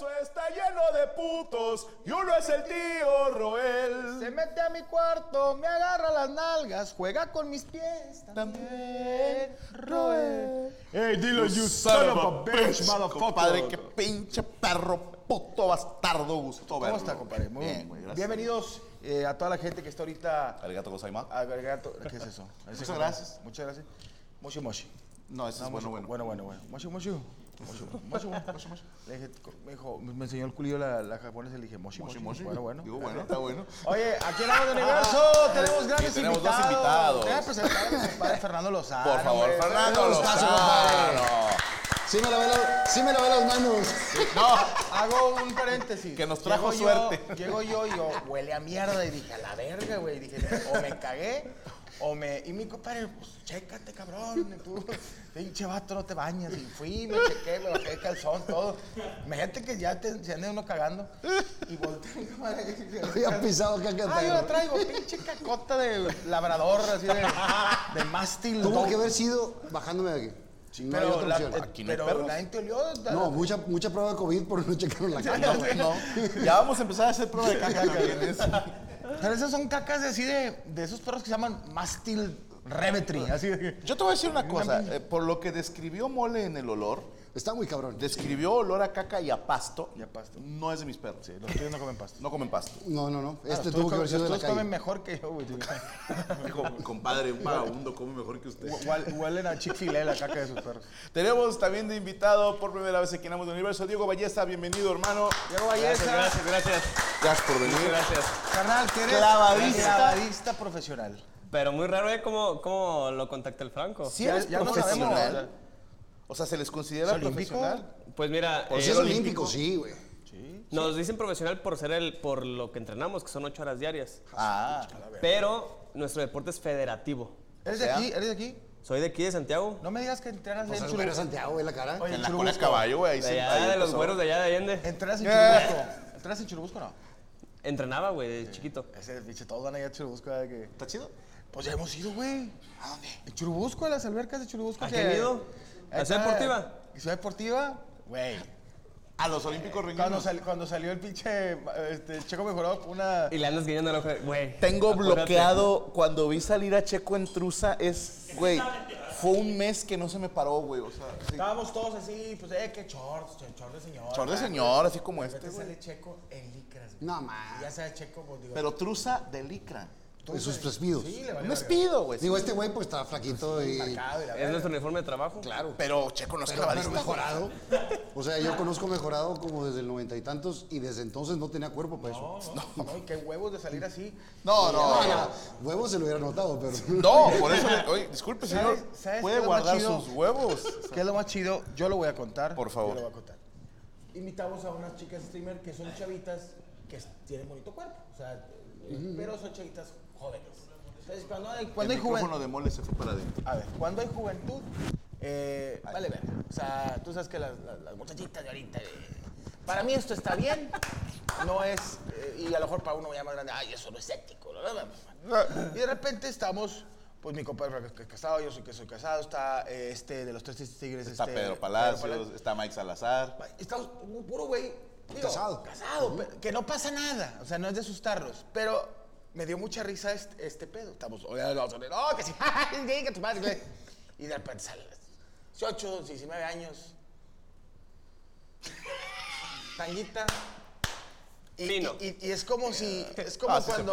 universo está lleno de putos y uno es el tío Roel. Se mete a mi cuarto, me agarra las nalgas, juega con mis pies también. Roel. Hey, dilo, you son of a bitch, motherfucker. Compadre, qué pinche perro puto bastardo gustó ¿Cómo verlo. está, compadre? Muy Bien, güey, gracias. Bienvenidos eh, a toda la gente que está ahorita. Arigato gozaimasu. A ver, gato, ¿Qué es eso? Muchas gracias. Muchas gracias. Moshi Moshi. No, ese es bueno, bueno. Bueno, bueno, bueno. Moshi Moshi. Moshi Moshi. Moshi Moshi. Le dije, me dijo, me enseñó el culillo la, la japonesa y le dije, Moshi Moshi. Moshi. Bueno, bueno. Digo, bueno, está bueno. Oye, aquí en Lado de Universo tenemos grandes tenemos dos invitados. invitados. Voy a presentar a mi compadre Fernando Lozano. Por favor. Fernando Lozano. Sí me lavé, la- sí me las manos. No, Hago un paréntesis. Que nos trajo Llego yo- suerte. llego yo y yo, huele a mierda. Y dije, a la verga, güey. Dije, o me cagué, o me. Y mi compadre, pues, chécate, cabrón. Y tú, pinche vato, no te bañas. Y fui, me chequé, me bajé el calzón, todo. Imagínate que ya te, se ande uno cagando. Y volteé, mi compadre. Había pisado caca Ah, yo la traigo, pinche cacota de labrador, así de, de mástil. Tuvo que haber sido bajándome de aquí. No hay Pero, otra la, opción. eh, Aquí no hay pero perros. la gente olió. la- No, mucha, mucha prueba de COVID por no checaron la no, caca. no. Ya vamos a empezar a hacer prueba de caca. Pero esas son cacas de así de, de esos perros que se llaman Mastil Revetri. Así de. Yo te voy a decir una cosa. eh, por lo que describió Mole en el olor, Está muy cabrón. describió olor a caca y a pasto. Y a pasto. No es de mis perros. Los tuyos no comen pasto. No comen pasto. No, no, no. Ah, Este tuvo que haber sido de los la tuyos comen calle. mejor que yo, güey. Compadre, un vagabundo come mejor que usted. Huel- Huelen a Chick-fil-A la caca de sus perros. Tenemos también de invitado por primera vez aquí en Amos del Universo, Diego Ballesta. Bienvenido, hermano. Diego Ballesta. Gracias, gracias. Gracias por venir. Gracias. Carnal, que eres Clavadista. clavadista profesional. Pero muy raro, ¿eh? ¿Cómo, cómo lo contacta el Franco? Sí, Ya- ya no profesional. sabemos. O sea, ¿se les considera profesional? Pues mira, Por eh, si es olímpico, sí, güey. nos dicen profesional por ser el, por lo que entrenamos, que son ocho horas diarias. Ah, Pero nuestro deporte es federativo. ¿Eres de sea. aquí? ¿Eres de aquí? Soy de aquí, de Santiago. No me digas que entrenas O en Churubusco. Santiago, güey, la cara. Oye, en la cola caballo, güey. Ahí De se- allá, ahí de los güeros de allá de Allende. ¿Entrenas en. Churubusco? ¿Entrenas en Churubusco o no? Entrenaba, güey, de chiquito. Ese pinche, todos van allá a Churubusco. Que... ¿Está chido? Pues ya hemos ido, güey. ¿A dónde? En Churubusco, a las albercas de Churubusco. ¿A qué han ido? ¿A Ahí Ciudad está. Deportiva? ¿Ciudad Deportiva? Güey. A los Olímpicos Cuando, sal- cuando salió el pinche este, Checo mejoró una... Y le andas guiñando el ojo, güey. Tengo apúrate. bloqueado cuando vi salir a Checo en Trusa. Es, güey, fue un mes que no se me paró, güey. O sea, sí. Estábamos todos así, pues, eh, qué shorts, shorts de señor. Short de ¿verdad? señor, así como este, sale Checo en licras, güey. No, Y man. ya sabe Checo, pues, digo... Pero Trusa de licra. Esos despidos. Sí, le valió Un verga. despido, güey. Digo, este güey pues está flaquito y... Marcado y la Es nuestro uniforme de trabajo. Claro. Pero Checo no es Pero, mejorado. O sea, yo conozco mejorado como desde el noventa y tantos y desde entonces no tenía cuerpo para eso. No, no, qué huevos de salir así. No, no, No, no. no, huevos se lo hubiera notado, pero... No, por eso, le- oye, disculpe, señor. ¿Sabes- Puede guardar sus huevos. ¿Qué es lo más chido? Yo lo voy a contar. Por favor. Yo lo voy a contar. Invitamos a unas chicas streamer que son chavitas que tienen bonito cuerpo. O sea, pero son chavitas jóvenes. Entonces, cuando hay, cuando el hay micrófono juventud. de mole se fue para adentro. A ver, cuando hay juventud, eh, vale ver. O sea, tú sabes que las, las- las muchachitas de ahorita. eh, para mí esto está bien. No es. eh, y a lo mejor para uno ya más grande, ay, eso no es ético. ¿no? Y de repente estamos. Pues mi compadre que es casado, yo soy que soy casado, está eh, este de los tres tigres. Está este, Pedro Pedro Palacios, Palacios. está Mike Salazar. Estamos un puro güey. digo, Casado. Casado, pero que no pasa nada. O sea, no es de asustarlos. Pero me dio mucha risa este, este pedo. Estamos, oye, vamos a ver, no, que sí, que tu madre, güey. Y de repente sale, 18, 19 años. Tanguita. Y, Fino. y- y- y es como si, es como Ah, cuando,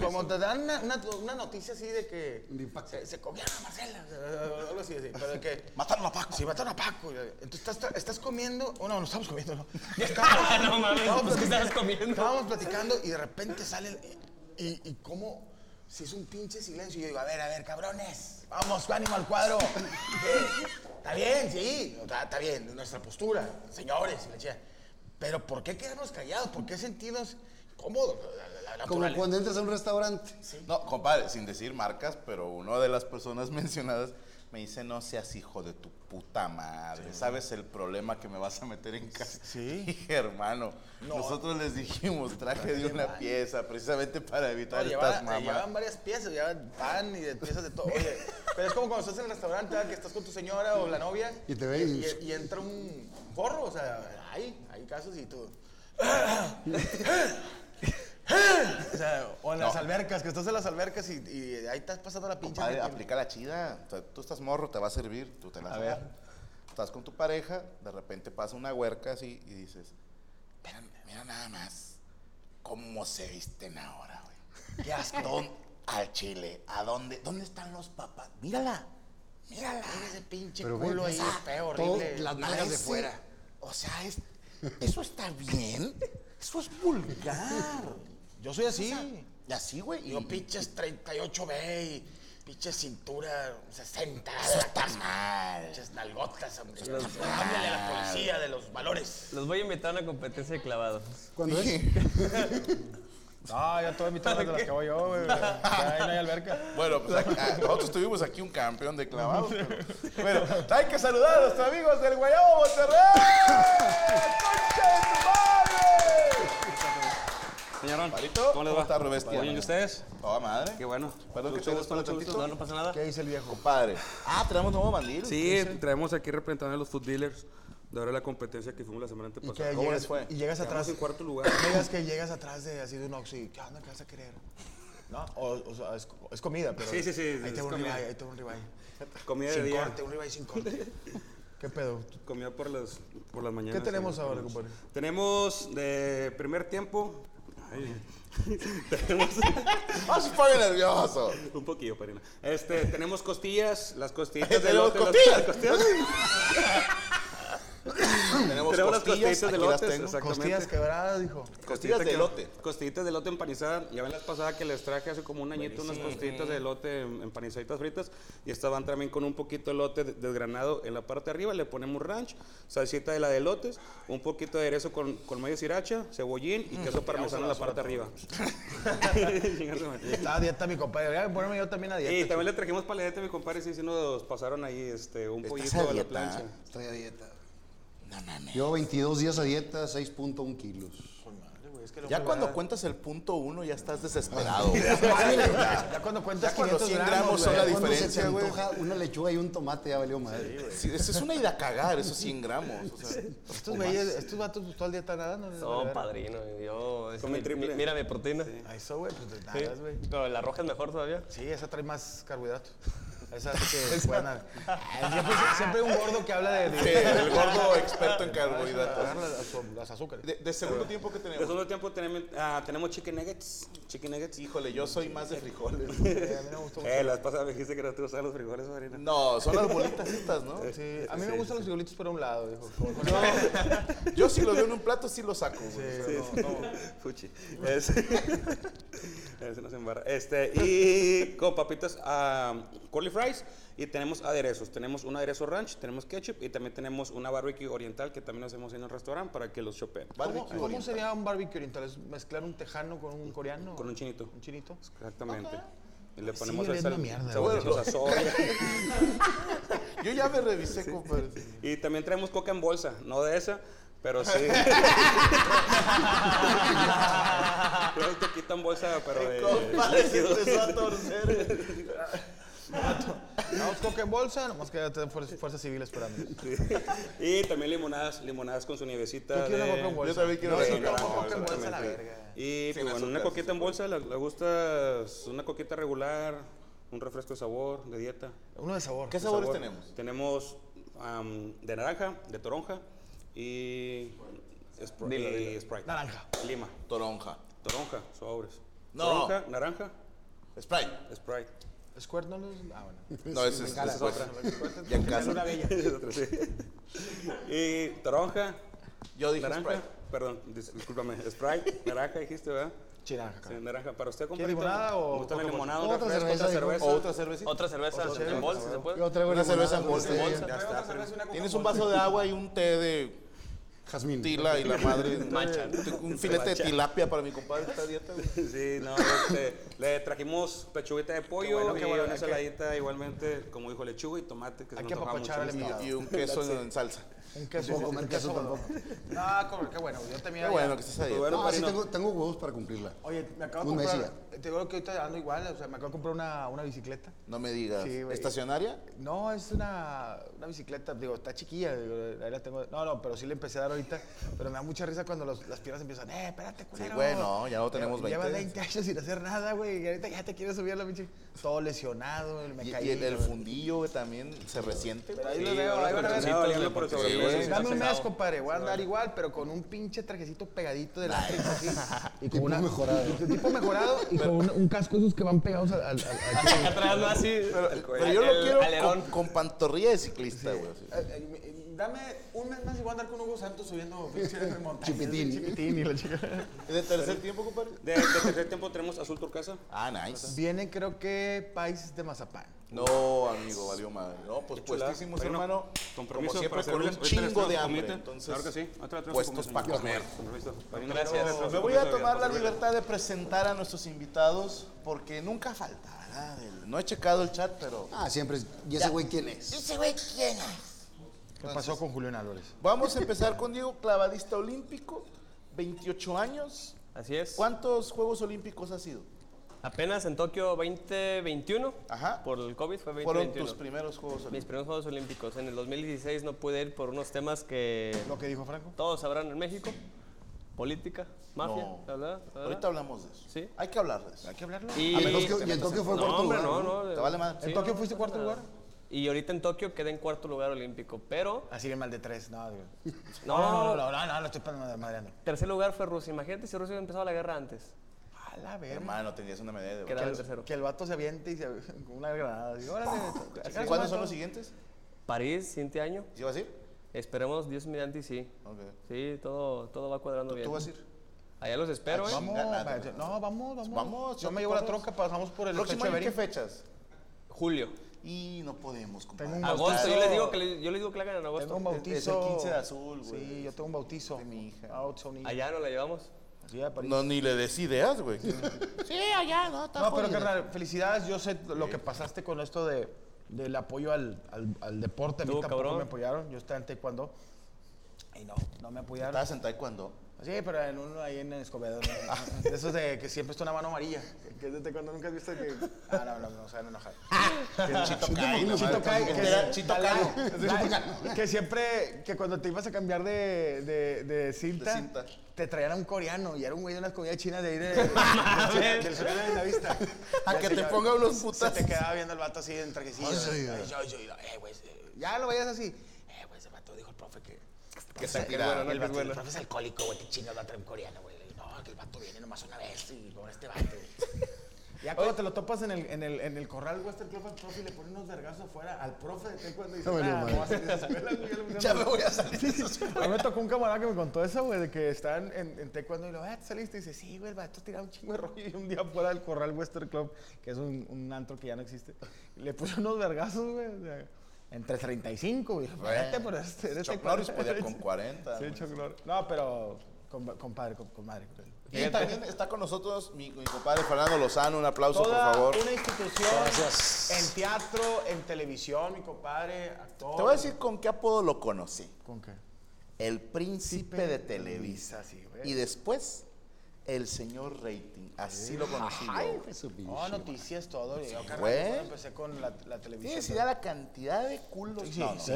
como te dan una, una- una noticia así de que se, se cogieron a Marcela, algo así, así, pero de que Mataron a Paco. Sí, mataron a Paco. Entonces estás, estás comiendo. Oh, no, no estamos comiendo, no. No mames, Estábamos pues, ¿qué estabas platicando- comiendo? Estábamos platicando y de repente sale. Y, y, cómo se hizo un pinche silencio. Y yo digo, a ver, a ver, cabrones. Vamos, ánimo al cuadro. Eh, Está bien, sí. Está, bien, nuestra postura. Señores, y la chica. Pero ¿por qué quedarnos callados? ¿Por qué sentirnos cómodos? La- la- la Como cuando entras a un restaurante. No, compadre, sin decir marcas, pero una de las personas mencionadas me dice, no seas hijo de tu puta madre. ¿Sabes el problema que me vas a meter en casa? Sí. Dije, hermano, nosotros les dijimos, traje de una pieza precisamente para evitar estas mamás. llevaban varias piezas, llevaban pan y de piezas de todo. Oye, pero es como cuando estás en el restaurante, ¿verdad? que estás con tu señora o la novia Y te ve y- y, y entra un porro, o sea, hay, hay casos y tú. o sea, o en las No. albercas, que estás en las albercas y, y ahí estás pasando la pinche. Compadre, gente. aplica la chida. O sea, tú estás morro, te va a servir, tú te la A vas ver. dar. Estás con tu pareja, de repente pasa una huerca así y dices, mira, mira nada más cómo se visten ahora, güey. Qué asco. Al chile, ¿a dónde? ¿Dónde están los papás? Mírala, mírala. Mira ese pinche Pero ve, culo ahí, feo, todo- horrible. las nalgas de Parece- fuera. O sea, es, eso está bien. Eso es vulgar. Yo soy así. Y así, güey. Yo y- pinches 38B y pinche cintura 60. Eso está mal. Pinches nalgotas, hombre. Háblale a la policía de los valores. Los voy a invitar a una competencia de clavados. Cuando es, Ah, ya todas mis de las que voy yo, güey. Ya ahí no hay alberca. Bueno, pues aquí- ah, nosotros tuvimos aquí un campeón de clavados. pero- Bueno, hay que saludar a los amigos del Guayabo Monterrey. ¡Concha de tu madre! Señorón, ¿cómo les ¿cómo va? está, Robestia? Muy bien, ¿y ustedes? Toda madre. Qué bueno. Perdón que te gusto, mucho gusto. No, no pasa nada. ¿Qué dice el viejo? Compadre. Ah, tenemos nuevo mandil. Sí, traemos aquí representando a los food dealers de ahora la competencia que fuimos la semana Y, antepasada. ¿Cómo llegas, les fue? y llegas Quedamos atrás. en cuarto lugar. No digas que llegas atrás de así de un y ¿qué onda? ¿Qué vas a querer? ¿No? O, o sea, es, es comida, pero. Sí, sí, sí, Ahí es te va un comida. ribeye, ahí te va un ribeye. Comida de Sin día. corte, un ribeye sin corte. ¿Qué pedo? Comida por las, por las mañanas. ¿Qué tenemos ahora, compadre? Tenemos de primer tiempo. Tenemos Ah, se pone nervioso. un poquillo, Parina. Este, tenemos costillas, las costillas de Tenemos elote, las- costillas. las costillas. Tenemos las costillas, costillas de exactamente. Costillas quebradas, dijo. Costillas de elote. Costillitas de elote empanizadas. Ya ven las pasadas que les traje hace como un añito unas costillitas de elote em- empanizaditas fritas. Y estas van también con un poquito de elote de- desgranado en la parte de arriba. Le ponemos ranch, salsita de la de elotes, un poquito de aderezo con, con medio sriracha, cebollín y queso parmesano en la parte de arriba. Estaba a dieta mi compadre. Voy a ponerme yo también a dieta. y también le trajimos paledete a mi compadre, sí, sí nos pasaron ahí este, un pollito a la plancha. estoy a dieta. No mames. Yo 22 días a dieta, 6.1 kilos. Ya cuando cuentas el punto uno ya estás desesperado. Ya cuando cuentas Ya cuando 500 100 gramos son la diferencia, güey. una lechuga y un tomate, ya valió madre. Sí, eso es una ida a cagar, esos 100 gramos. O sea, Estos güeyes, estos vatos pues, todo el día están nadando. No, padrino. Yo. es mi- triple. Mira mi proteína. Ahí eso, güey, pues Sí. nadas, güey. Pero la roja es mejor todavía. Sí, esa trae más carbohidrato. Esa hace que. Siempre, siempre hay un gordo que habla de... de- sí, el gordo experto en carbohidratos. Agarra las, las azúcares. De, de segundo tiempo que De tenemos. segundo tiempo tenemos, ah, tenemos chicken nuggets. Chicken nuggets. Híjole, yo soy más de frijoles. Eh, a mí me gustó mucho. Eh, la vez pasada me dijiste que no te gustaban los frijoles, Marina. No, son las bolitas estas, ¿no? Sí, a mí me gustan los frijolitos por un lado, dijo. Yo si lo veo en un plato sí lo saco. güey. O sea, no, no. Fuchi. Es- Ese no se embarra. Este, y con papitas ah, curly fries. Y tenemos aderezos. Tenemos un aderezo ranch, tenemos ketchup y también tenemos una barbecue oriental que también hacemos en el restaurante para que los chopen. ¿Cómo, cómo sería un barbecue oriental? ¿Es mezclar un tejano con un coreano? Con un chinito. ¿Un chinito? Exactamente. Y le ponemos oliendo sal, mierda, soya. Yo ya me revisé, compadre. Y también traemos coca en bolsa, no de esa, pero sí. Traemos coquita en bolsa, pero de. Compadre, se empezó a torcer. Vamos coca en bolsa, nomás que ya te fuerzas, fuerzas civiles esperando. Y también limonadas, limonadas con su nievecita. Yo quiero de- una coca en bolsa. Yo también quiero No, sí, coca en bolsa, coca en bolsa, la verga. Y pues, bueno, una coquita en bolsa, ¿le, le gusta una coquita regular, un refresco de sabor, de dieta? Uno de sabor. ¿Qué sabores tenemos? Tenemos de naranja, de toronja y, Spr- Dilo, y dilo. Sprite. Naranja. Lima. Toronja. Toronja, sobres. No. Toronja, naranja, Sprite. Sprite. ¿Squirt no los...? Ah, bueno. No, ese es, esa es otra. Ya en casa. Una bella. Es otra, sí. y toronja, Yo dije naranja, Sprite. perdón, dis- discúlpame, Sprite, naranja dijiste, ¿verdad? Sí, cabrón. naranja. Para usted, ¿Quiere compadrito, limonada o ¿Me gusta la limonada, Otra refresco, otra cerveza, cerveza? O otra cervecita. Otra cerveza en bolsa, ¿se puede? Yo traigo Una cerveza en bolsa. Ya está. Tienes un vaso de agua y un té de Jazmín. tila y la madre. Mancha. Un filete de tilapia para mi compadre que está a dieta. Sí, no, este, le trajimos pechuguita de pollo bueno, qué y bueno, una hay que- ensaladita igualmente, como dijo, lechuga y tomate, que se hay nos que mucho. Y un queso en salsa. Un queso. No puedo comer un queso godón. No, como- qué bueno. Yo también. Qué bueno que estés ahí. Bueno, No, sí Marino. tengo, tengo huevos para cumplirla. Oye, me acabo de Un comprar. Te digo que ahorita ando igual. O sea, me acabo de comprar una, una bicicleta. No me digas. Sí, güey. ¿Estacionaria? No, es una, una bicicleta, digo, está chiquilla, digo, ahí la tengo. No, no, pero sí le empecé a dar ahorita. Pero me da mucha risa cuando los- las piernas empiezan, eh, espérate, culero. güey, no, ya no tenemos Lleva- Llevas 20. 20 años sin hacer nada, güey, y ahorita ya te quieres subir a la pinche. Todo lesionado, me Y, caí. y el, el fundillo güey, también se resiente. Pero ahí lo Sí, veo, ahí van a con güey, sí. Dame un mes, compadre, voy a andar igual, pero con un pinche trajecito pegadito de la así. Y Tipo mejorado. Tipo mejorado y con un, un casco esos que van pegados al... al- al- Acá atrás, ¿no? Así. Pero, pero yo lo quiero alerón. con, con pantorrilla de ciclista, güey. Dame un mes más y voy a andar con Hugo Santos subiendo montañas. Chipitín. Chipitín y la chica. ¿Y de tercer tiempo, compadre? De, de tercer tiempo tenemos Azul Turcasa. Ah, nice. Vienen creo que países de Mazapán. No, amigo, valió madre. No, pues puestísimos, Bueno, hermano. con Como siempre, para con un chingo de hambre. Entonces, Claro que sí. Su puestos para comer. Gracias. Me voy a tomar la libertad de presentar a nuestros invitados porque nunca falta, ¿verdad? El- No he checado el chat, pero Ah, siempre. es- ¿Y ese güey quién es? ese güey quién es. ¿Qué pasó con Julián Álvarez? Vamos a empezar con Diego, clavadista olímpico, 28 años. Así es. ¿Cuántos Juegos Olímpicos ha sido? Apenas en Tokio 2021. Ajá. Por el COVID fue Fueron 2021. tus primeros Juegos Mis Olímpicos. primeros Juegos Olímpicos. En el 2016 no pude ir por unos temas que Lo que dijo Franco. todos sabrán en México. Política, mafia, No. la verdad, la verdad. Ahorita hablamos de eso. Sí. Hay que hablar de eso. Hay que hablarlo. Y, A menos que- y en Tokio fue no, cuarto hombre, lugar. no, no. ¿Te vale madre? Sí, ¿En Tokio no, fuiste no cuarto lugar? Y ahorita en Tokio quedé en cuarto lugar olímpico, pero Así bien mal de tres. No, digo. no, no, no, no, no, no, no estoy madreando. tercer lugar fue Rusia. Imagínate si Rusia hubiera empezado la guerra antes. A la verga. Hermano, tenías una medalla de Que oro. era Que el tercero. que el vato se aviente y se con una granada. Checar ¿Cuándo son los siguientes? París, siguiente año. ¿Sí vas a ir? Esperemos, Dios mediante y sí. Ok. Sí, todo, todo va cuadrando bien. ¿Tú vas a ir? Allá los espero, ¿eh? Vamos, no, vamos, vamos. Vamos, Yo me llevo la troca, pasamos por el ¿Próximo año qué fechas? Julio. Y no podemos, compadre. Tengo un Agosto, yo les digo que, le- yo les digo que la hagan en agosto. Tengo un bautizo. es el 15 de azul, güey. Sí, yo tengo un bautizo. De mi hija. Ah. Allá no la llevamos. Sí. No, ni le des ideas, güey. No, pero carnal, felicidades. Yo sé lo que pasaste con esto de, del apoyo al, al, al deporte. A mí tampoco cabrón. me apoyaron. Yo estaba en taekwondo. Y no, no me apoyaron. Estabas en taekwondo. Sí, pero en uno ahí en Escobedo. ¿no? De esos de que siempre está una mano amarilla. Que es de taekwondo nunca has visto que. Ah, no, no, no, se van a enojar. Que Chito Kai, Chito Kai, que Chito Kai. Siempre, que cuando te ibas a cambiar de, de, de cinta, De cinta. te traían a un coreano y era un güey de unas comidas chinas de ahí de, de- del sur de la vista. A que te ponga unos putas. Se te quedaba viendo el vato así en trajecillo. Ay, sí, Ay, yo, yo, yo, güey, ya lo veías así. Eh, güey, ese vato dijo el profe que... Que está que bueno, ¿no? el, vato, el bueno. profe es alcohólico, güey, que chingado va a traer un coreano, güey. No, que el vato viene nomás una vez y con este vato. Ya cuando te lo topas en el, en el, en el corral Western Club al profe y le pone unos vergazos afuera al profe de y dice, No, "Ah, madre". no va a salir de escuela, güey, ya me pusieron". voy a salir de esos. A mí me tocó un camarada que me contó eso, güey, de que estaban en, en taekwondo y lo, ah, ¿te saliste? Y dice, sí, güey, el vato tiraba un chingo de rollo y un día fuera del corral Western Club, que es un, un antro que ya no existe, le puso unos vergazos, güey, o sea, entre 35, güey. Vete, pero este, eres Chuck taekwondo". Norris podía con 40. Sí. Chuck Norris. No, pero, con- compadre, con- compadre. Y también está con nosotros mi, mi compadre Fernando Lozano. Un aplauso, Toda por favor. una institución en teatro, en televisión, mi compadre, actor. Te voy a decir con qué apodo lo conocí. ¿Con qué? El príncipe de Televisa. sí, güey. Y después, el señor rating. Así lo conocí Ay. No, noticias, todo. Yo, güey. cuando empecé con la, la televisión. ¿Tienes idea la cantidad de culos? Sí, No, no. sí.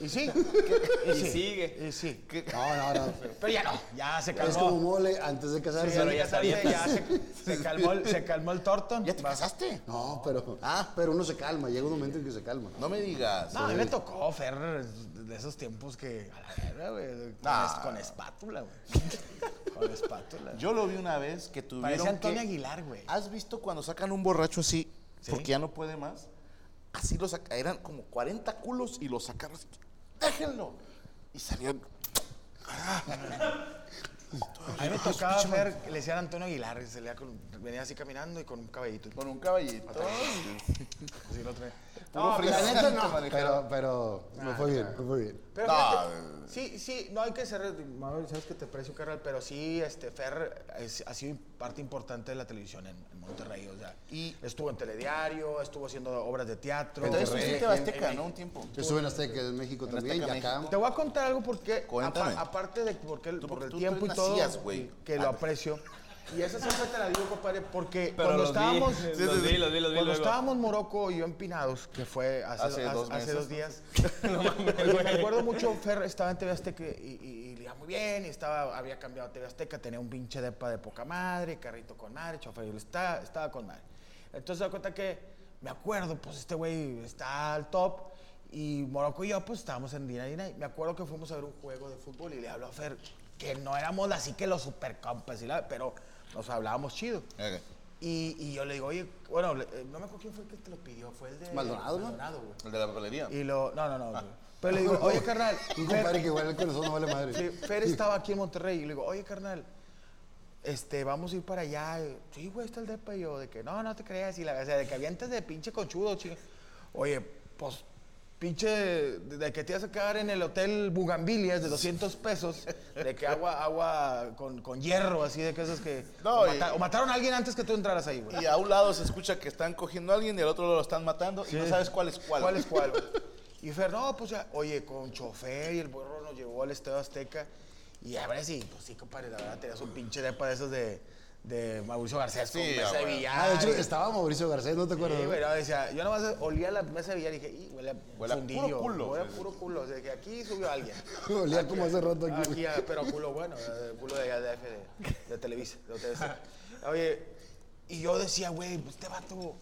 Y sí. Y sigue. Y sí. No, no, no. Pero ya no, ya se calmó. Es como mole antes de casarse. Sí, pero ya sabía, ya se, se calmó el, se calmó el Torton. ¿Ya te casaste? No, pero, ah, pero uno se calma, llega un momento en que se calma. No me digas. No, a mí me tocó, Fer, de esos tiempos que. A la verga, güey. Con, Ah. es- con espátula, güey. con espátula. Yo lo vi una vez que tuvieron Parecía Antonio que- Aguilar, güey. ¿Has visto cuando sacan un borracho así? Porque ya no puede más. Así lo sacan. Eran como 40 culos y lo sacaron así. ¡Déjenlo! Y salían. A mí me tocaba ver, le decían Antonio Aguilar, y se leía con- venía así caminando y con un cabellito. Con un caballito. Así lo La frisante neta no, pero, pero me fue bien, me fue bien. Pero No, fíjate, eh. sí, sí, no hay que ser, sabes que te aprecio, carnal, pero sí, este, Fer es- ha sido parte importante de la televisión en, en Monterrey, o sea, Y- estuvo en telediario, estuvo haciendo obras de teatro. Entonces estuviste en Azteca, ¿no? Un tiempo. Yo estuve en Azteca, en México En también, Azteca, y acá. Te voy a contar algo porque, Cuéntame. apa- aparte de porque el, Tú- por el tú- tiempo tú y todo, nacías, güey. que lo aprecio, y eso siempre te la digo, compadre, porque Pero cuando los vi, estábamos... los vi, los vi, los vi Cuando luego. estábamos Morocco y yo empinados, que fue hace, Hace hace- dos hace meses. dos días. Oye, me acuerdo mucho, Fer estaba en TV Azteca y, y, y le iba muy bien, y estaba, había cambiado a TV Azteca, tenía un pinche depa de poca madre, carrito con madre, chofer, y está, estaba con madre. Entonces se da cuenta que, me acuerdo, pues este güey está al top, y Morocco y yo, pues estábamos en Dina Dina, y me acuerdo que fuimos a ver un juego de fútbol y le habló a Fer, que no éramos así que los super compas, y la- pero nos hablábamos chido. Y, y yo le digo, oye, bueno, eh, no me acuerdo quién fue el que te lo pidió, fue el de Maldonado, ¿no? Maldonado, güey. El de la papelería. Y lo, no, no, no. Pero le digo, oye, carnal, Un compadre que igual el corazón no vale madre. sí, Fer estaba aquí en Monterrey y le digo, oye, carnal, este, vamos a ir para allá. Y, sí, güey, está el depa. Y yo, de que no, no te creas. Y la, o sea, de que avientas de pinche conchudo, chica. Oye, pues, pinche, de, que te ibas a quedar en el hotel Bugambilias de 200 pesos, de que agua, agua con, con hierro, así de que esas que. No, o, y- mata- o mataron a alguien antes que tú entraras ahí, güey. Y a un lado se escucha que están cogiendo a alguien y al otro lado lo están matando y no sabes cuál es cuál. ¿Cuál es cuál? güey? Y Fer, no, pues ya, oye, con chofer y el burro nos llevó al Estadio Azteca. Y a ver si, pues sí, compadre, la verdad tenías un pinche depa de esos de, de Mauricio Garcés con Sí, mesa de billar. Ah, de hecho, y- estaba Mauricio Garcés, ¿no te acuerdas? Sí, no, decía, yo nomás olía la mesa de billar y dije, y huele a Huele puro culo. Huele a puro culo. O sea, que aquí subió alguien. Olía como hace rato aquí. Aquí, ah, pero culo bueno, eh, culo de allá de, F, de, de Televisa, de OTS. Oye, y yo decía, güey, pues este vato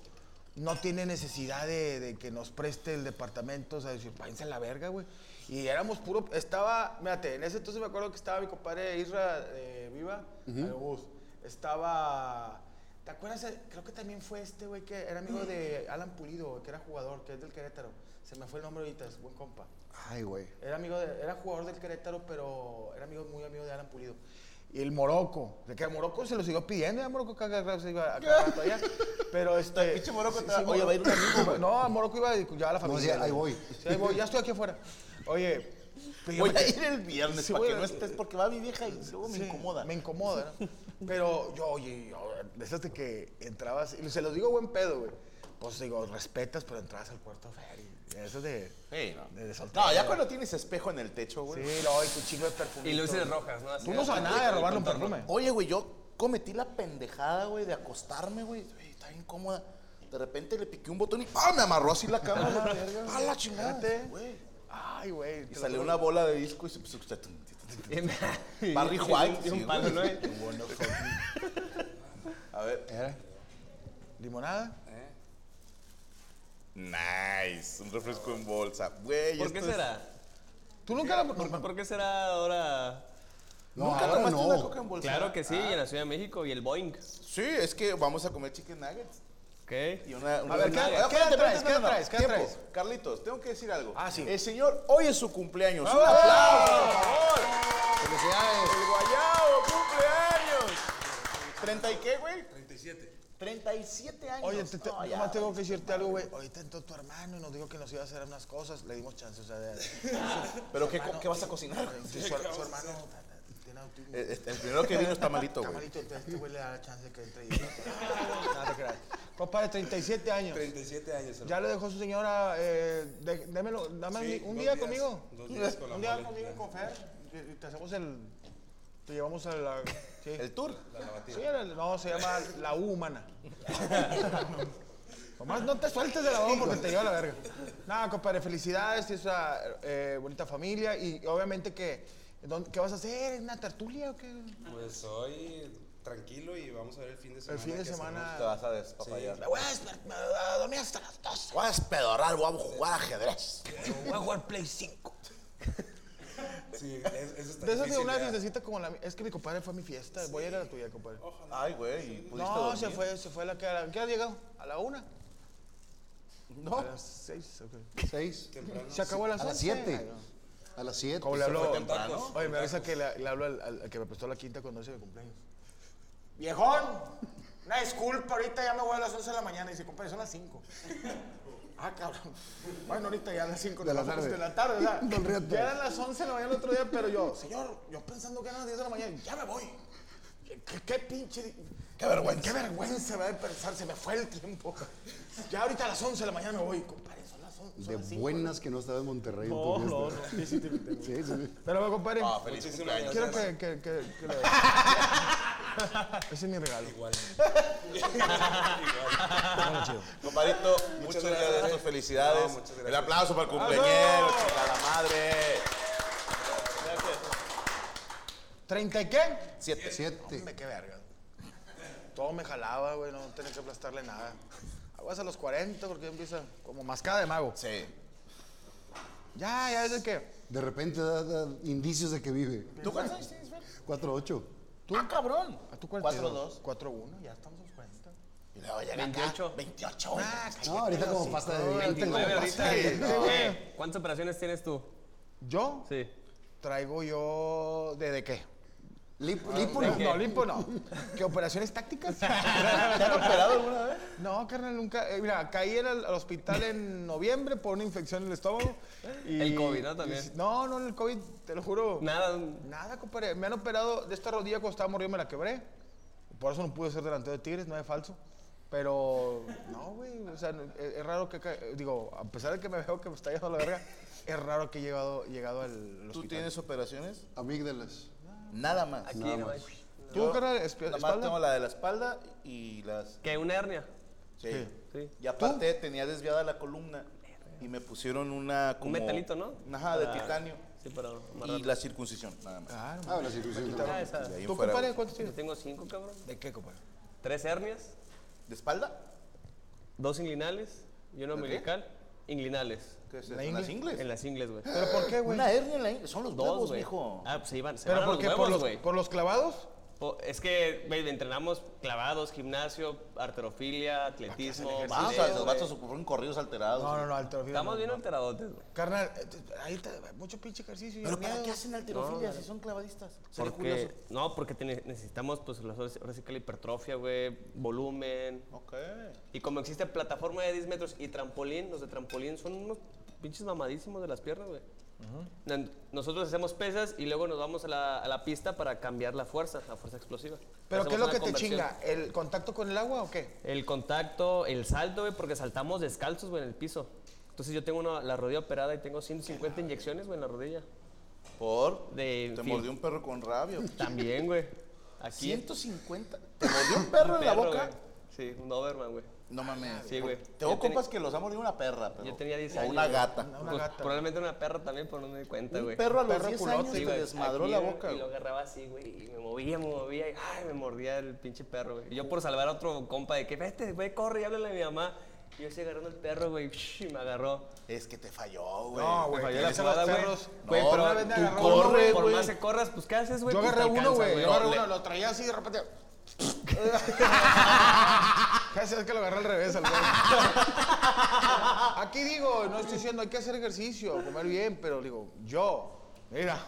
no tiene necesidad de, de que nos preste el departamento, o sea, decir, váyanse a la verga, güey. Y éramos puro, estaba, mírate, en ese entonces me acuerdo que estaba mi compadre Isra eh, Viva, Aerobús. Estaba, ¿te acuerdas? Creo que también fue este, güey, que era amigo de Alan Pulido, que era jugador, que es del Querétaro. Se me fue el nombre ahorita, es buen compa. Ay, güey. Era amigo de- era jugador del Querétaro, pero era amigo, muy amigo de Alan Pulido. Y el Morocco, de que el Morocco se lo siguió pidiendo, ya Morocco rato se iba a allá. Pero este. Pinche Morocco sí, sí, oye, va a ir un amigo, güey. No, Morocco iba ya la familia. decía, ahí voy. Sí, ahí voy, ya estoy aquí afuera. Oye, Voy a ir el viernes Sí, para que no a- estés porque va mi vieja y luego me incomoda. Me incomoda, ¿no? Pero yo, oye, yo, de esas de que entrabas, y se los digo buen pedo, güey. Pues digo, respetas, pero entrabas al puerto Ferry. Eso es de. Sí, no. de, de soltero. No, ya cuando tienes espejo en el techo, güey. Sí, no, y tu chingo de perfume. Y luces rojas, ¿no? Así Tú no sabes nada de robarle un perfume. Oye, güey, yo cometí la pendejada, güey, de acostarme, güey. Está bien cómoda. De repente le piqué un botón y ¡ah! Me amarró así la cama. güey. ¡Ah, la chingada! Güey. Ay, güey. Y salió una bola de disco y se puso usted. Barry White, Y un palo, ¿no? A ver. Era. ¿Limonada? Nice. Un refresco en bolsa. Güey, ¿Por qué es- será? ¿Tú nunca la.? ¿Por, por qué será ahora? No, ¿Nunca ahora tomaste una no. coca en bolsa? Claro que sí, en la Ciudad de México y el Boeing. Sí, es que vamos a comer chicken nuggets. ¿Qué? Y una, una A ver, ¿qué- qué traes? ¿Qué traes? ¿Qué tiempo. traes? Carlitos, tengo que decir algo. Ah, sí. El señor, hoy es su cumpleaños. ¡Un aplauso, por favor! Felicidades. ¡El guayabo, cumpleaños! ¿30 y qué, güey? 37. 37 años. Oye, te, te, No, ya. nomás tengo que decirte algo, güey. Ahorita entró tu hermano y nos dijo que nos iba a hacer unas cosas. Le dimos chance, o sea, de, ¿Pero qué, qué vas a cocinar? su, su hermano tiene autismo. Eh, este, El primero que vino está malito, Está güey. malito, entonces este güey le da la chance de que entre y... No te creas. Compadre, 37 años. 37 años. Ya le dejó su señora, eh, de- démelo, dame un Sí, un día días, conmigo. dos días con la un día mole. conmigo y con Fer. Y Te hacemos el, te llevamos a la, sí. El tour. Sí, el- no, se llama la U humana. Nomás no te sueltes de la U porque te lleva a la verga. Nada, compadre, felicidades, tienes una eh, bonita familia y obviamente que, ¿dónde- ¿qué vas a hacer? ¿Una tertulia o qué? Pues hoy tranquilo y vamos a ver el fin de El semana. fin de semana. Te vas a despapallar. Me voy a desper- me voy a dormir hasta las 12. Voy a despedorrar, voy a jugar ajedrez. Voy a jugar Play 5. Sí, es- eso está De esas de una fiestecita como la. Es que mi compadre fue a mi fiesta. Voy a ir a la tuya, compadre. Ay, güey, ¿y pudiste No, dormir? se fue, se fue a la que. ¿A qué ha llegado? ¿A la una? No. A las seis, ok. Seis. Se acabó a las A las siete. Ay, no. A las siete. ¿Cómo le habló? temprano. Oye, me avisa que le, le hablo al, al- al que me prestó la quinta cuando hice mi cumpleaños. Viejón, una disculpa, ahorita ya me voy a las 11 de la mañana. Y dice, compadre, son las 5. Ah, cabrón. Bueno, ahorita ya a las 5 De la tarde. De la tarde, Riata. ya eran las 11 de la mañana el otro día, pero yo, señor, yo pensando que eran las 10 de la mañana, ya me voy. ¿Qué, qué, pinche... Qué vergüenza. Qué vergüenza me de pensar, se me fue el tiempo. Ya ahorita a las 11 de la mañana me voy. Compadre, son las 11. De las 5. buenas que no estaba en Monterrey. en No, tu no, no. Sí, sí, sí, sí. Sí, sí, sí. Pero, compadre, Ah, feliz cumpleaños. quiero que, que, que, que. Ese es mi regalo. Igual. Compadrito, muchas gracias, gracias. felicidades. No, muchas gracias. El aplauso para el cumpleañero, chica la madre. ¿30 y qué? Siete. Siete. Hombre, qué verga. Todo me jalaba, güey, no tenía que aplastarle nada. Aguas a los 40 porque empieza como mascada de mago. Sí. Ya, ya es el que. De repente da, da indicios de que vive. ¿Tú cuántos años tienes, Fer? 4-8. ¿Tú? Ah, cabrón. ¿A tu 42? 4-2. 4-1, ya estamos a los 40. Y luego llega 28. acá, 28. güey. No, ahorita como pasta de diente. 29 como ahorita. ¿Cuántas operaciones tienes tú? ¿Yo? Sí. Traigo yo. ¿De, de qué? Lipo, lipo ¿de no. No, limpo no. ¿Qué operaciones tácticas? ¿Te han operado alguna vez? No, carnal, nunca. eh, mira, caí en el, al hospital en noviembre por una infección en el estómago. y- El COVID, ¿no? También. y- no, no, el COVID, te lo juro. Nada. Nada, compadre. Me han operado de esta rodilla cuando estaba morriendo, me la quebré. Por eso no pude ser delantero de Tigres, no es falso. Pero, no, güey. O sea, es, es raro que. Digo, a pesar de que me veo que me está yendo a la verga, es raro que he llegado, llegado al, al ¿Tú hospital. tienes operaciones? Amígdalas. Nada más. Aquí Nada no más. hay. ¿Tú, carnal, espi- Nada más espalda? tengo la de la espalda y las... ¿Qué? ¿Una hernia? Sí. Sí. Y aparte tenía desviada la columna y me pusieron una como... metalito, ¿no? Ajá, de Ah. titanio. Sí, para Y amarrarlo. la circuncisión, nada más. Claro. Ah, la circuncisión. Ah, esa. De ahí en ¿Tú, fuera, compadre, güey. cuántos Yo tienes? tengo cinco, cabrón. ¿De qué, compadre? Tres hernias, ¿De espalda? dos inguinales y una ¿De qué? umbilical. Inglinales. ¿Qué es ¿La eso? ¿En las ingle? ingles? En las ingles, güey. ¿Pero por qué, güey? Una hernia en la ingle. Son los Dos, huevos, güey. mijo. Ah, pues se iban. Se ¿Pero por qué? ¿Por los, güey. ¿Por los clavados? Es que, güey, entrenamos clavados, gimnasio, arterofilia, atletismo. Vamos, boxeo, los vatos fueron corridos alterados. No, no, no, alterofilia. Estamos no, bien no. alteradotes, güey. Carnal, eh, te- ahí te, mucho pinche ejercicio. ¿Pero para qué hacen alterofilia si son clavadistas? Sería Porque, curioso. no, porque necesitamos, pues, las- ahora sí que la hipertrofia, güey, volumen. Ok. Y como existe plataforma de 10 metros y trampolín, los de trampolín son unos pinches mamadísimos de las piernas, güey. Nan- Nosotros hacemos pesas y luego nos vamos a la, a la pista para cambiar la fuerza, la fuerza explosiva. ¿Pero qué es lo que te chinga? ¿El contacto con el agua o qué? El contacto, el salto, güey, porque saltamos descalzos, güey, en el piso. Entonces yo tengo una- la rodilla operada y tengo 150 inyecciones, güey, en la rodilla. ¿Por? De Te mordió un perro con rabia. También, güey. Aquí. 150. ¿Te mordió un perro en la boca? güey. Sí, un Doberman, güey. No mames. Sí, güey. Tengo compas que los ha mordido una perra, pero. Yo tenía 10 o años. una gata. Pues, Probablemente una perra también, pero no me di cuenta, Un güey. perro a los Perro 10 culote. años Sí, te güey, desmadró aquí, la güey, boca. Y lo agarraba así, güey, y me movía, me movía, y ay, me mordía el pinche perro, güey. Y yo por salvar a otro compa de que, vete, güey, corre y háblale a mi mamá. Y yo estoy agarrando el perro, güey, y me agarró. Es que te falló, güey. No, güey. falló que la jugada, güey. perros. Güey, No, pero una vez me agarró corre, uno, güey. Por más que corras, pues, ¿qué haces, güey? Yo Pues, agarré te uno, güey. Yo agarré uno, lo traía así de repente. Casi es que lo agarré al revés al. Aquí digo, no estoy diciendo hay que hacer ejercicio, comer bien, pero digo, yo, mira.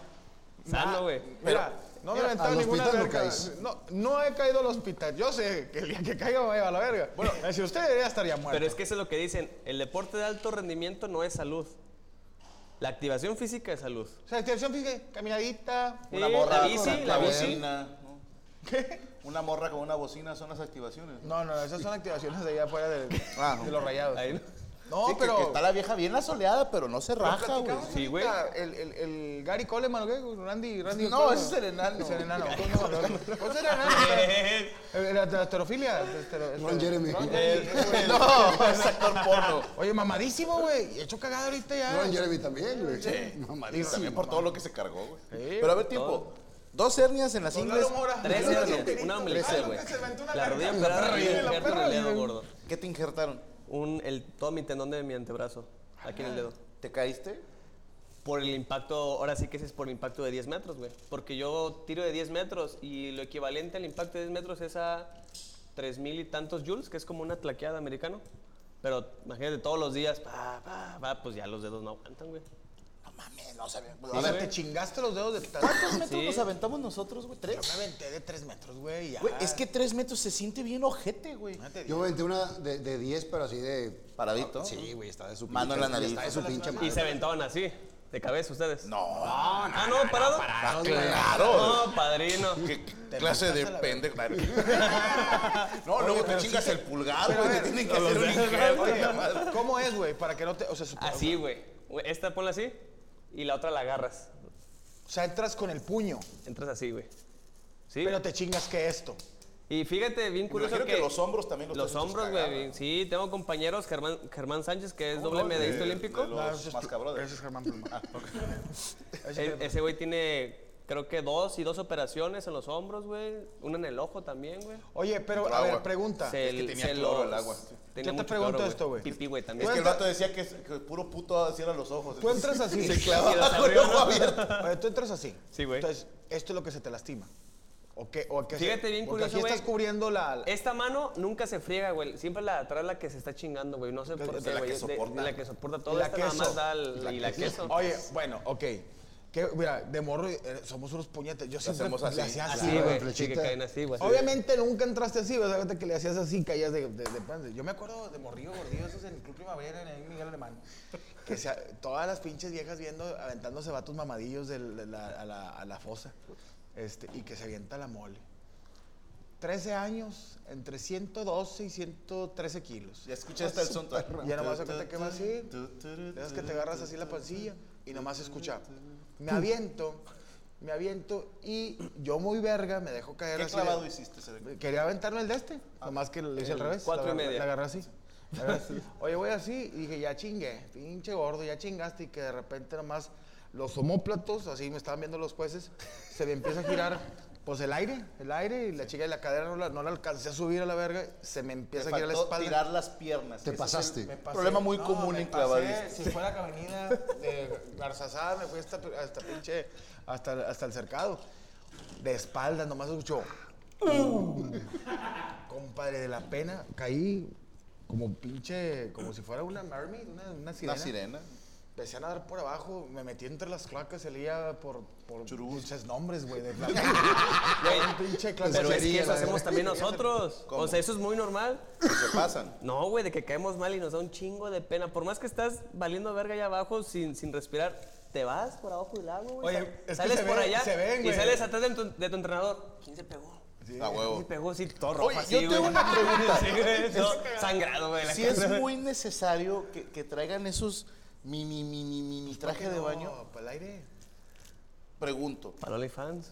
Sano, güey. Mira, no me he aventado al ninguna hospital no verga. caes. No, no he caído al hospital. Yo sé que el día que caiga me va a llevar a la verga. Bueno, si usted debería estar ya muerto. Pero es que eso es lo que dicen. El deporte de alto rendimiento no es salud. La activación física es salud. O sea, activación física, caminadita. Una morra la bici, la bici. ¿Qué? Una morra con una bocina son las activaciones. No, no, esas son activaciones de allá afuera de, Ah, de los rayados. Ahí no. No, Sí, que- pero. que, está la vieja bien asoleada, pero no se raja, güey. platicamos Sí, güey. ahorita, El, el, el Gary Coleman, ¿o qué? Randy, Randy. No, ¿cómo? ese es el enano. Es el enano. ¿Cómo se llama? El- La la esterofilia. estero- Ron Jeremy. Ron Jeremy. No, es actor porno. Oye, mamadísimo, güey. Y hecho cagada ahorita ya. Ron Jeremy también, güey. Mamadísimo. también por todo lo que se cargó, güey. Sí, Pero a ver, tiempo. Dos hernias en las ingles. Tres hernias, una umbilical, Ah, güey. La rodilla operada y La el injerto en perra, el dedo gordo. ¿Qué te injertaron? Un, el, todo mi tendón de mi antebrazo, aquí en el dedo. ¿Te caíste? Por el impacto, ahora sí que ese es por el impacto de 10 metros, güey. Porque yo tiro de 10 metros y lo equivalente al impacto de 10 metros es a 3 mil y tantos joules, que es como una tlaqueada americano. Pero imagínate todos los días, pa, pa, pa, pues ya los dedos no aguantan, güey. No mames, no sabía. O sea, te chingaste los dedos de tanto. ¿Cuántos metros Sí. nos aventamos nosotros, güey? Yo ¿Tres? me aventé de tres metros, güey. y ya. Güey, es que tres metros se siente bien ojete, güey. Yo me aventé una de, de 10, pero así de. Paradito. Sí, güey, está de su Mano en la pinche- nariz. Está de su pinche Y madre. se aventaban así, de cabeza ustedes. No, Ah, no, parado. claro. No, padrino. ¿Qué clase de pendejo? No, luego te chingas el pulgar, güey. Te tienen que hacer un injerto. Oye. ¿cómo es, güey? Para que no te. O sea, sup- Así, güey. Güey, Esta ponla así y la otra la agarras. o sea, entras con el puño, Entras así, güey. ¿Sí? pero te chingas que esto. Y fíjate, bien curioso que... que los hombros también los Los hombros, güey. Sí, tengo compañeros, Germán, Germán Sánchez, que es doble medallista olímpico. de los No, ese es es Germán. E- ese güey tiene, creo que dos y dos operaciones en los hombros, güey. Una en el ojo también, güey. Oye, pero a ver, pregunta. Se- que tenía se cloro los- el agua. tenía Yo te mucho pregunto cloro, esto, güey. Pipí, güey, Es también. que el vato decía que, que puro puto cierra los ojos. Tú entras así. Se clavaba con el ojo abierto. Oye, tú entras así. Sí, güey. Entonces, esto es lo que se te lastima. ¿O qué? ¿O qué Fíjate se- bien porque curioso, aquí estás cubriendo la... la- Esta mano nunca se friega, güey. Siempre la de atrás la que se está chingando, güey. No sé por qué, la güey. que De- soporta. la que soporta todo. la Esta nada queso. más da el- y la queso. Oye, bueno, ok. Que, mira, de morro eh, somos unos puñetes. Yo siempre hacemos así. le hacía así, Así, güey. güey. Sí, que caen así, güey. Obviamente nunca entraste así, ¿verdad? Ahorita que le hacías así, caías de, de, de panza. Yo me acuerdo de Morrillo Gordillo, esos en el Club Primavera, en el Miguel Alemán. Que se- todas las pinches viejas viendo, aventándose vatos mamadillos de la- a, la, a la fosa. Este, y que se avienta la mole. 13 años, entre 112 y 113 kilos. Ya escuchaste el son. Y ya nomás cuenta que va así. Dejas que te agarras así la pancilla y nomás escucha. Me aviento, me aviento y yo muy verga me dejo caer ¿Qué así. de- clavado hiciste? ese Quería aventarme el de este, nomás que le hice al revés. cuatro la, y media. La agarré así. la agarré así. Oye, voy así y dije, ya chingué, pinche gordo, ya chingaste y que de repente nomás los homóplatos, así me estaban viendo los jueces, se me empieza a girar pues el aire, el aire y la chica de la cadera no la, no la alcancé a subir a la verga, se me empieza a girar la espalda. tirar las piernas. Te Ese es pasaste. el pasé. Problema muy No, común en pasé, clavadistas. Si fue la avenida de Garzazada, me fui hasta, hasta pinche, hasta, hasta el cercado. De espaldas, nomás escuchó. Compadre, de la pena, caí como pinche, como si fuera una mermaid, una, una sirena. Una sirena. Empecé a nadar por abajo, me metí entre las clacas, salía por, por pinches nombres, güey. De Güey, un pinche clase Pero es que eso hacemos también nosotros. ¿Cómo? O sea, eso es muy normal. que se pasan. No, güey, de que caemos mal y nos da un chingo de pena. Por más que estás valiendo verga allá abajo sin, sin respirar, te vas por abajo del agua, güey. Oye, es que sales se por allá se ven, y sales atrás de tu, de tu entrenador. ¿Quién se pegó? A ¿Quién huevo. se pegó? Sí, todo rojo Oye, así, yo tengo güey. una pregunta. Sí, güey, sangrado, güey. Si es muy necesario que, que traigan esos mini, mini, mini traje de baño, para el aire. pregunto. Para OnlyFans.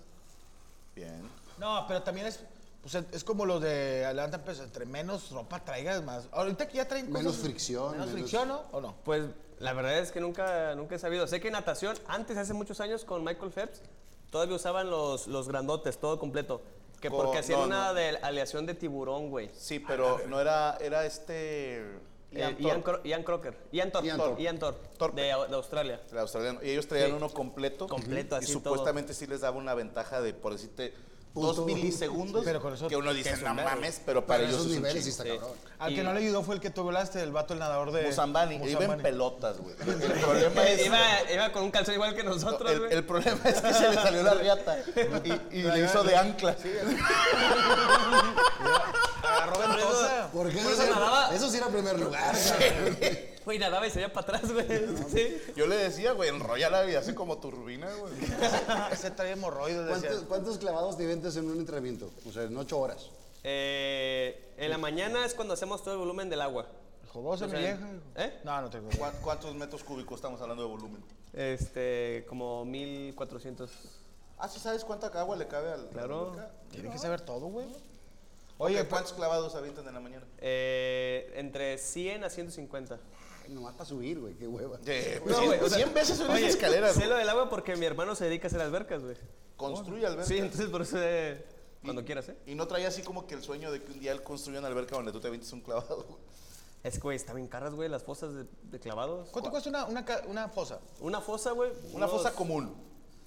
Bien. No, pero también es, pues es- como los de Atlanta, pues entre menos ropa traigas más. Ahorita que ya traen Menos fricción, Menos menos- fricción, ¿no? ¿O no? Pues la verdad es que nunca, nunca he sabido. Sé que natación, antes, hace muchos años, con Michael Phelps, todavía usaban los, los grandotes, todo completo. Que Co- porque hacían no, una no. de aleación de tiburón, güey. Sí, pero no era, era este... Eh, Ian Ian, Cro- Ian Crocker. Ian Thorpe. Ian Ian Thorpe. Thorpe. Thorpe. De, de Australia. el australiano. Y ellos traían Sí. uno completo. Completo, Y así supuestamente sí les daba una ventaja de, por decirte, Punto. dos milisegundos. Pero con eso- que uno dice, que no un verbo". mames, pero Para para ellos esos es un niveles sí está Sí. cabrón. Al Y- que no le ayudó fue el que tú volaste, el vato, el nadador de... Musambani. Iba en Musambani. pelotas, güey. El problema es... Iba, iba con un calzón igual que No, nosotros, el, güey. el problema es que se le salió la riata y, y le hizo de ancla. Agarró ventosa. ¿Por qué? Por Eso, eso nadaba. eso sí era primer lugar. cabrón. Güey, nadaba y se iba para atrás, güey. Sí. Yo le decía, güey, enrollala y hace como turbina, güey. Ese trae hemorroides, ¿Cuántos, cuántos clavados te inventas en un entrenamiento? O sea, en ocho horas. Eh, en la mañana es cuando hacemos todo el volumen del agua. Sea, vieja. ¿eh? No, no te ¿Cuá- ¿Cuántos metros cúbicos estamos hablando de volumen? Este, como 1400. Ah, ¿sí sabes cuánta agua le cabe al Claro. Tienen que saber todo, güey. Oye, Oye, pues, ¿cuántos clavados avientan en la mañana? Eh, entre 100 a 150. Nomás para subir, güey, qué hueva. Eh, No, cien- güey, o sea, 100 veces subir Oye, esas escaleras. Sé güey. lo del agua porque mi hermano se dedica a hacer albercas, güey. Construye alberca. Sí, entonces por eso eh, cuando quieras, ¿eh? Y no traía así como que el sueño de que un día él construya una alberca donde tú te avientes un clavado. güey. Es que, güey, está bien caras, güey, las fosas de, de clavados. ¿cuánto cuesta una, una, una fosa? Una fosa, güey. Una unos- fosa común.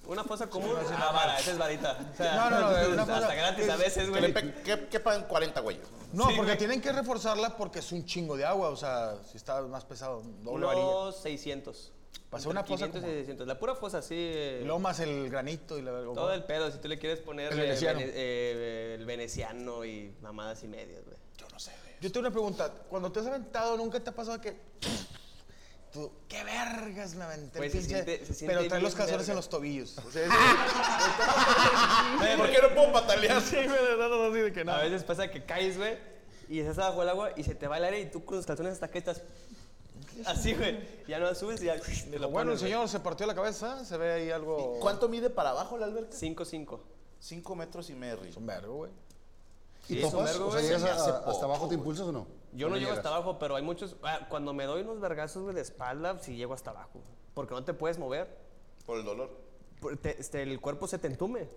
Una fosa común. Ah, vara, esa es varita. O sea, No, no, no, una hasta fosa- gratis a es- veces, güey. que quepan 40 güeyes. No, porque tienen que reforzarla porque es un chingo de agua, o sea, si está más pesado, doble varilla. Unos 600. Pasó una fosa 500 como- y 600. La pura fosa, sí. eh, más el granito y la todo el pedo, si tú le quieres poner El eh, veneciano. vene- eh, el veneciano y mamadas y medias, güey. Yo no sé, güey. Yo tengo una pregunta. Cuando te has aventado, ¿nunca te ha pasado que... Tú, qué vergas me aventé. Güey, el se pinche- siente- se siente pero trae los calzones verga. en los tobillos. O sea, es- ¿Por qué no puedo patalear? sí, me da así de que A veces pasa que caes, güey, y estás abajo del agua y se te va el aire y tú con los calzones hasta que estás así, güey. Ya no subes y ya te lo Bueno, el güey. señor se partió la cabeza, se ve ahí algo... ¿Cuánto mide para abajo la alberca? 5-5. Cinco metros y medio. Es un vergo, güey. Güey. ¿llegas Se me hace a- hasta abajo, te impulsas o no? Yo no, llego hasta abajo, pero hay muchos. ah, Cuando me doy unos vergazos, güey, de espalda, sí llego hasta abajo. Porque no te puedes mover. Por el dolor. Por- te- este, el cuerpo se te entume.